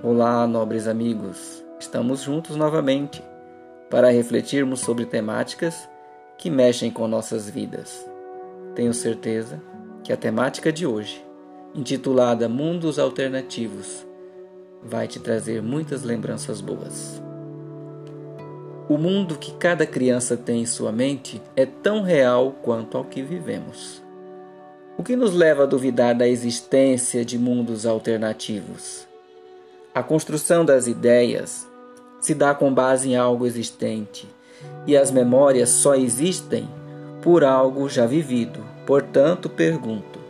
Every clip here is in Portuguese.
Olá, nobres amigos. Estamos juntos novamente para refletirmos sobre temáticas que mexem com nossas vidas. Tenho certeza que a temática de hoje, intitulada Mundos Alternativos, vai te trazer muitas lembranças boas. O mundo que cada criança tem em sua mente é tão real quanto ao que vivemos. O que nos leva a duvidar da existência de mundos alternativos? A construção das ideias se dá com base em algo existente, e as memórias só existem por algo já vivido. Portanto, pergunto: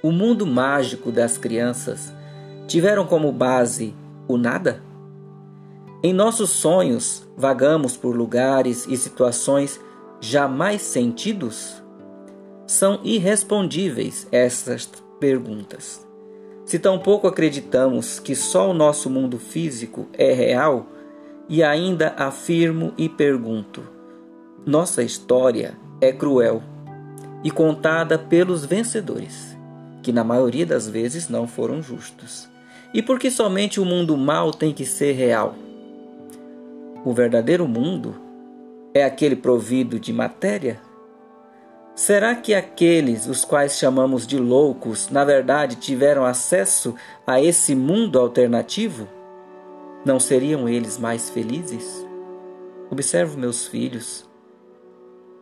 o mundo mágico das crianças tiveram como base o nada? Em nossos sonhos, vagamos por lugares e situações jamais sentidos? São irrespondíveis essas perguntas. Se tampouco acreditamos que só o nosso mundo físico é real, e ainda afirmo e pergunto: nossa história é cruel e contada pelos vencedores, que na maioria das vezes não foram justos. E por que somente o mundo mal tem que ser real? O verdadeiro mundo é aquele provido de matéria? Será que aqueles os quais chamamos de loucos, na verdade, tiveram acesso a esse mundo alternativo? Não seriam eles mais felizes? Observo meus filhos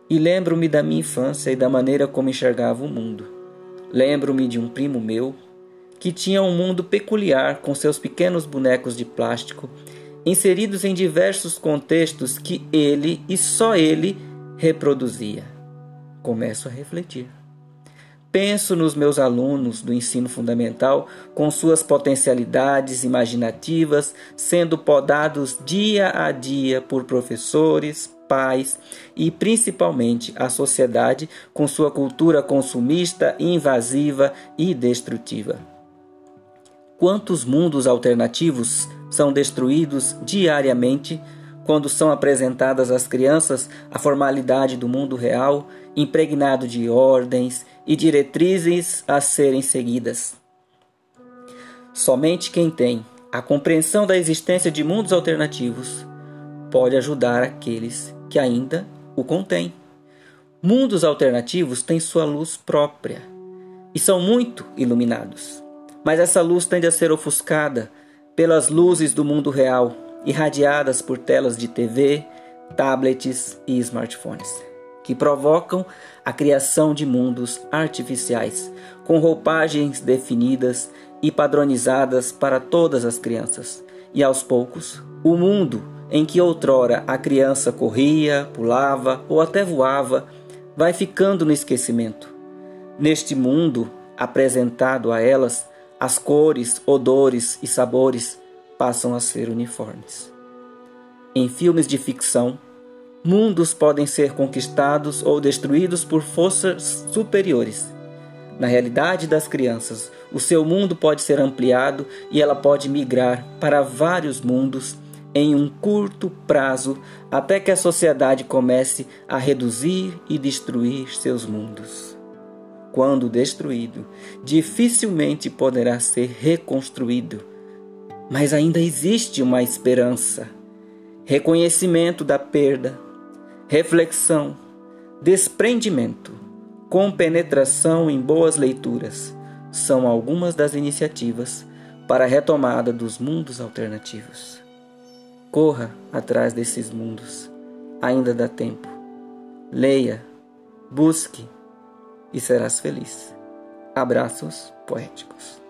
e lembro-me da minha infância e da maneira como enxergava o mundo. Lembro-me de um primo meu que tinha um mundo peculiar com seus pequenos bonecos de plástico inseridos em diversos contextos que ele e só ele reproduzia começo a refletir. Penso nos meus alunos do ensino fundamental com suas potencialidades imaginativas sendo podados dia a dia por professores, pais e principalmente a sociedade com sua cultura consumista, invasiva e destrutiva. Quantos mundos alternativos são destruídos diariamente quando são apresentadas às crianças a formalidade do mundo real, impregnado de ordens e diretrizes a serem seguidas. Somente quem tem a compreensão da existência de mundos alternativos pode ajudar aqueles que ainda o contêm. Mundos alternativos têm sua luz própria e são muito iluminados, mas essa luz tende a ser ofuscada pelas luzes do mundo real irradiadas por telas de TV, tablets e smartphones, que provocam a criação de mundos artificiais com roupagens definidas e padronizadas para todas as crianças. E aos poucos, o mundo em que outrora a criança corria, pulava ou até voava vai ficando no esquecimento. Neste mundo apresentado a elas, as cores, odores e sabores passam a ser uniformes. Em filmes de ficção, mundos podem ser conquistados ou destruídos por forças superiores. Na realidade das crianças, o seu mundo pode ser ampliado e ela pode migrar para vários mundos em um curto prazo até que a sociedade comece a reduzir e destruir seus mundos. Quando destruído, dificilmente poderá ser reconstruído mas ainda existe uma esperança. Reconhecimento da perda, reflexão, desprendimento, compenetração em boas leituras são algumas das iniciativas para a retomada dos mundos alternativos. Corra atrás desses mundos, ainda dá tempo. Leia, busque e serás feliz. Abraços poéticos.